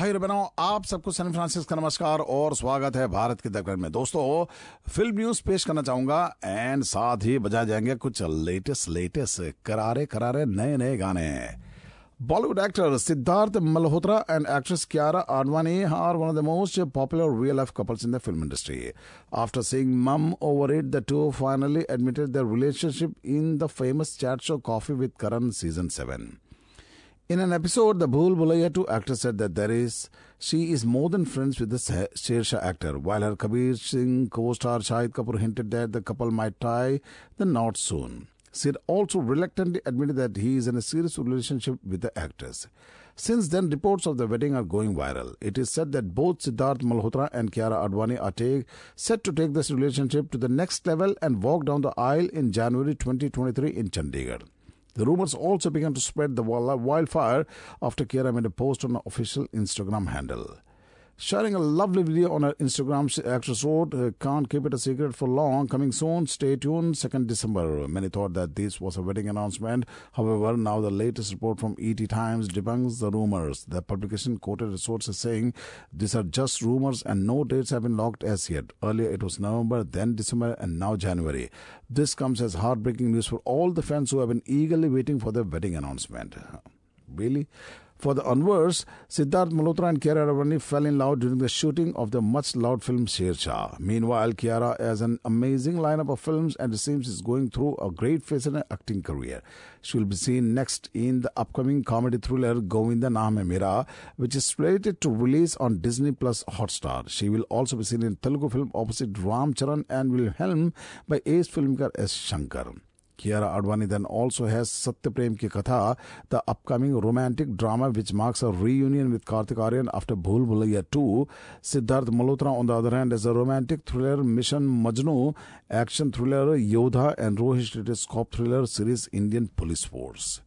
भाई बनाओ आप सबको सैन फ्रांसिस का नमस्कार और स्वागत है भारत के दखन में। दोस्तों, फ़िल्म न्यूज़ पेश करना चाहूँगा एंड साथ ही बजाए जाएँगे कुछ लेटेस्ट लेटेस्ट करारे करारे नए नए गाने। Bollywood actor Siddharth Malhotra and actress Kiara Advani are one of the most popular real life couples in the film industry. After seeing mum over it, the two finally admitted the relationship in the famous chat show Koffee with Karan season seven. In an episode, the Bhool Bhulaiyaa 2 actor said that there is she is more than friends with the Shershah actor, while her Kabir Singh co-star Shahid Kapoor hinted that the couple might tie the knot soon. Sid also reluctantly admitted that he is in a serious relationship with the actress. Since then, reports of the wedding are going viral. It is said that both Siddharth Malhotra and Kiara Advani are take, set to take this relationship to the next level and walk down the aisle in January 2023 in Chandigarh. The rumors also began to spread the wildfire after Kiara made a post on her official Instagram handle. Sharing a lovely video on her Instagram, actress wrote, uh, Can't keep it a secret for long. Coming soon. Stay tuned. 2nd December. Many thought that this was a wedding announcement. However, now the latest report from ET Times debunks the rumors. The publication quoted sources saying, These are just rumors and no dates have been locked as yet. Earlier it was November, then December, and now January. This comes as heartbreaking news for all the fans who have been eagerly waiting for the wedding announcement. Really? For the onwards, Siddharth Malhotra and Kiara Advani fell in love during the shooting of the much-loved film Shershah. Meanwhile, Kiara has an amazing lineup of films and seems is going through a great phase in her acting career. She will be seen next in the upcoming comedy thriller Govinda Naam Mera, which is slated to release on Disney Plus Hotstar. She will also be seen in Telugu film opposite Ram Charan and will helm by ace filmmaker S. Shankar. Kiara Advani then also has Satya Prem Ki Katha the upcoming romantic drama which marks a reunion with Kartik Aaryan after Bhool Bhulaiyaa two Siddharth Malhotra on the other hand as a romantic thriller mission Majnu action thriller Yodha and रोहिस्ट cop thriller series Indian police force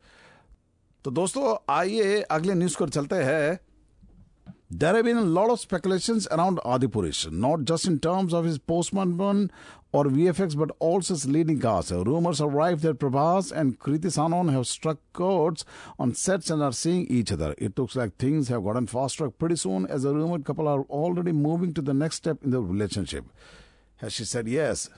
तो दोस्तों, आइए अगले news को चलते हैं। There have been a lot of speculations around Adipurush, not just in terms of his postmortem or VFX, but also his leading cast. Rumors are rife that Prabhas and Kriti Sanon have struck chords on sets and are seeing each other. It looks like things have gotten fast track pretty soon as the rumored couple are already moving to the next step in the relationship. Has she said yes?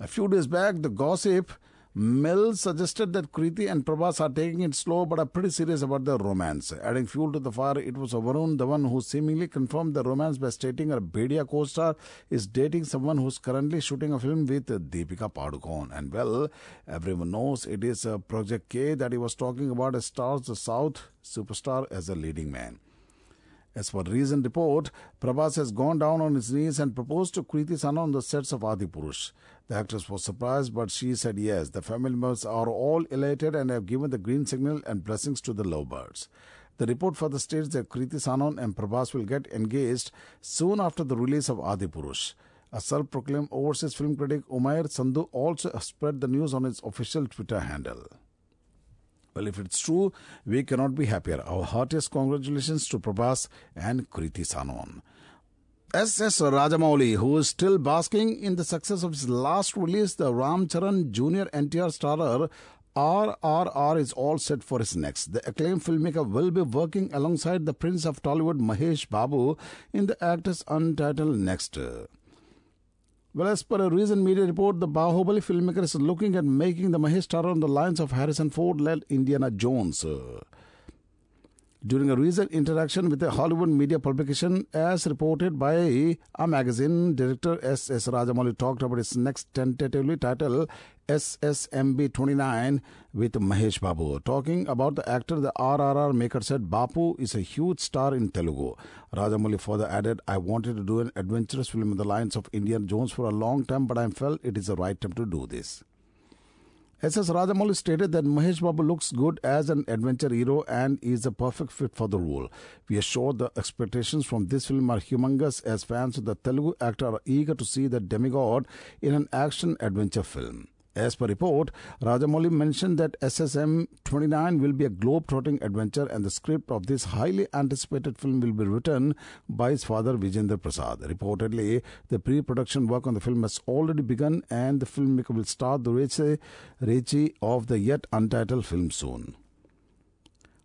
A few days back, the gossip Mill suggested that Kriti and Prabhas are taking it slow but are pretty serious about their romance. Adding fuel to the fire, it was Varun, the one who seemingly confirmed the romance by stating her Bhedia co-star is dating someone who's currently shooting a film with Deepika Padukone. And well, everyone knows it is uh, Project K that he was talking about as stars the South superstar as a leading man. As for recent report, Prabhas has gone down on his knees and proposed to Kriti Sanon the sets of Adi Purush. The actress was surprised, but she said yes. The family members are all elated and have given the green signal and blessings to the lovebirds. The report further states that Kriti Sanon and Prabhas will get engaged soon after the release of Adi Purush. A self-proclaimed overseas film critic Umair Sandhu also spread the news on his official Twitter handle. Well, if it's true, we cannot be happier. Our heartiest congratulations to Prabhas and Kriti Sanon. S.S. Rajamouli, who is still basking in the success of his last release, the Ram Charan Jr. NTR starrer, RRR is all set for his next. The acclaimed filmmaker will be working alongside the Prince of Tollywood Mahesh Babu in the actor's untitled next. Well, as per a recent media report, the Bahubali filmmaker is looking at making the Mahesh star on the lines of Harrison Ford-led Indiana Jones. During a recent interaction with a Hollywood media publication, as reported by a magazine, director S. S. Rajamouli talked about his next tentatively titled SSMB 29 with Mahesh Babu. Talking about the actor, the RRR maker said Babu is a huge star in Telugu. Rajamouli further added, I wanted to do an adventurous film in the lines of Indiana Jones for a long time, but I felt it is the right time to do this. S.S. Rajamouli stated that Mahesh Babu looks good as an adventure hero and is a perfect fit for the role. We are sure the expectations from this film are humongous as fans of the Telugu actor are eager to see the demigod in an action adventure film. As per report, Rajamouli mentioned that SSMB 29 will be a globe-trotting adventure and the script of this highly anticipated film will be written by his father Vijayendra Prasad. Reportedly, the pre-production work on the film has already begun and the filmmaker will start the recce of the yet untitled film soon.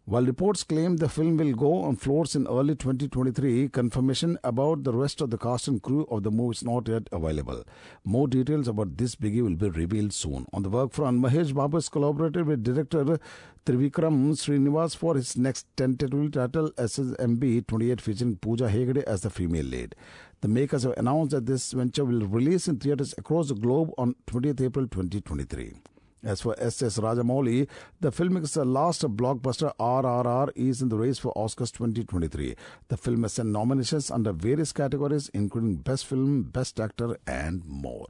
While reports claim the film will go on floors in early 2023, confirmation about the rest of the cast and crew of the movie is not yet available. More details about this biggie will be revealed soon. On the work front, Mahesh Babu has collaborated with director Trivikram Srinivas for his next tentatively titled SSMB 28 featuring Pooja Hegde as the female lead. The makers have announced that this venture will release in theaters across the globe on 20th April 2023. As for S.S. Rajamouli, the film's last blockbuster RRR is in the race for Oscars 2023. The film has sent nominations under various categories including Best Film, Best Actor and more.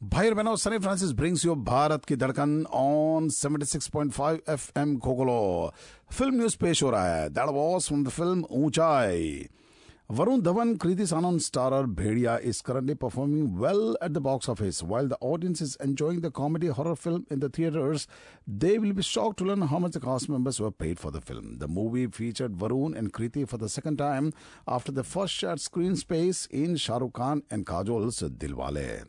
भाई बहनों Sunny Francis brings you Bharat Ki Dhadkan on 76.5 FM कोकोलो film news पेश हो रहा है that was from the film ऊंचाई Varun Dhawan, Kriti Sanon starrer Bhedia is currently performing well at the box office. While the audience is enjoying the comedy horror film in the theaters, they will be shocked to learn how much the cast members were paid for the film. The movie featured Varun and Kriti for the second time after the first shared screen space in Shah Rukh Khan and Kajol's Dilwale.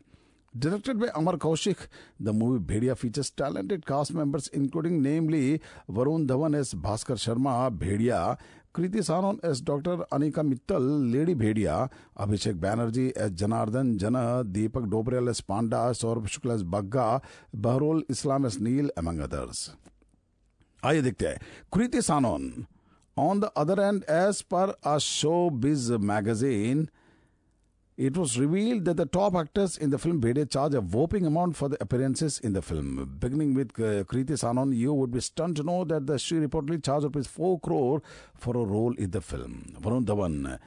Directed by Amar Kaushik, the movie Bhedia features talented cast members including namely Varun Dhawan as Bhaskar Sharma, Bhedia, Kriti Sanon as Dr. Anika Mittal, Lady Bhedia, Abhishek Banerjee as Janardhan Jana, Deepak Dobriyal as Panda, Saurabh Shukla as Bagga, Bahrul Islam as Neil, among others. आइए देखते हैं Kriti Sanon on the other end as per a show बिज magazine It was revealed that the top actors in the film Bhedia charge a whopping amount for the appearances in the film. Beginning with uh, Kriti Sanon, you would be stunned to know that the she reportedly charged rupees 4 crore for a role in the film. Varun Dhawan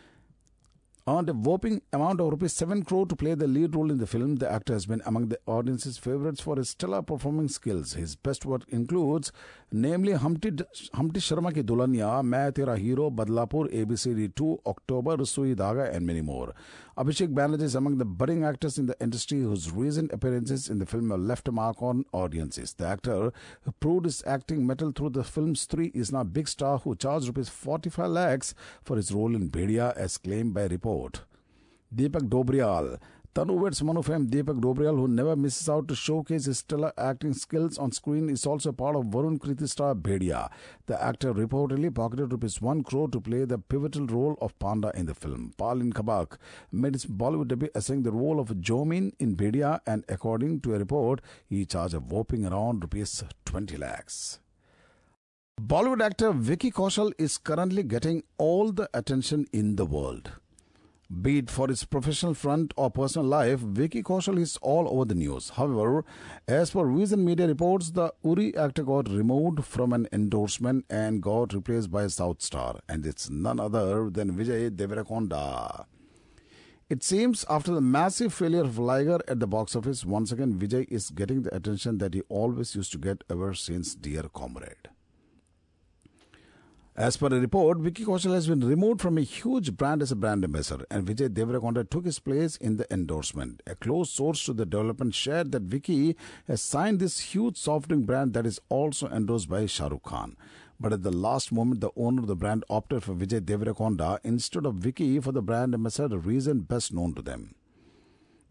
earned a whopping amount of rupees 7 crore to play the lead role in the film. The actor has been among the audience's favorites for his stellar performing skills. His best work includes namely Humpty, Humpty Sharma Ki Dulhania, Main Tera Hero, Badlapur, ABCD 2, October, Sui Dhaga and many more. Abhishek Banerjee is among the budding actors in the industry whose recent appearances in the film have left a mark on audiences. The actor who proved his acting mettle through the film's three is now a big star who charged rupees 45 lakhs for his role in Bhedia as claimed by report. Deepak Dobriyal Tanu Weds Manu fame Deepak Dobriyal, who never misses out to showcase his stellar acting skills on screen, is also part of Varun Kriti star Bhedia. The actor reportedly pocketed rupees 1 crore to play the pivotal role of Panda in the film. Palin Kabak made his Bollywood debut assuming the role of Jomin in Bhedia, and according to a report, he charged a whopping around rupees 20 lakhs. Bollywood actor Vicky Kaushal is currently getting all the attention in the world. Be it for his professional front or personal life, Vicky Kaushal is all over the news. However, as per recent media reports, the Uri actor got removed from an endorsement and got replaced by a South star, and it's none other than Vijay Deverakonda. It seems after the massive failure of Liger at the box office, once again Vijay is getting the attention that he always used to get ever since Dear Comrade. As per a report, Vicky Kaushal has been removed from a huge brand as a brand ambassador, and Vijay Deverakonda took his place in the endorsement. A close source to the development shared that Vicky has signed this huge soft drink brand that is also endorsed by Shah Rukh Khan. But at the last moment, the owner of the brand opted for Vijay Deverakonda instead of Vicky for the brand ambassador, reason best known to them.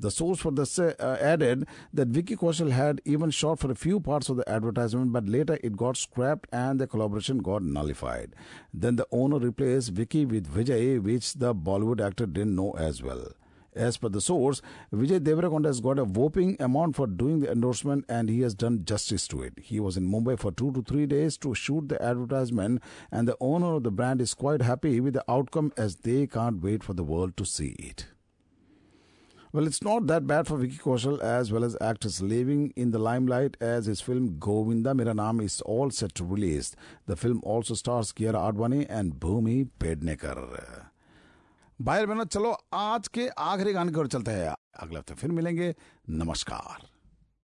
The source for this uh, added that Vicky Kaushal had even shot for a few parts of the advertisement, but later it got scrapped and the collaboration got nullified. Then the owner replaced Vicky with Vijay, which the Bollywood actor didn't know as well. As per the source, Vijay Deverakonda has got a whopping amount for doing the endorsement and he has done justice to it. He was in Mumbai for two to three days to shoot the advertisement and the owner of the brand is quite happy with the outcome as they can't wait for the world to see it. Well, it's not that bad for Vicky Kaushal as well as actress living in the limelight as his film Govinda. Miranam is all set to release. The film also stars Kiara Advani and Bhumi Pednekar. भाई बहनों चलो आज के आखिरी गाने की ओर चलते हैं अगले हफ्ते फिर मिलेंगे नमस्कार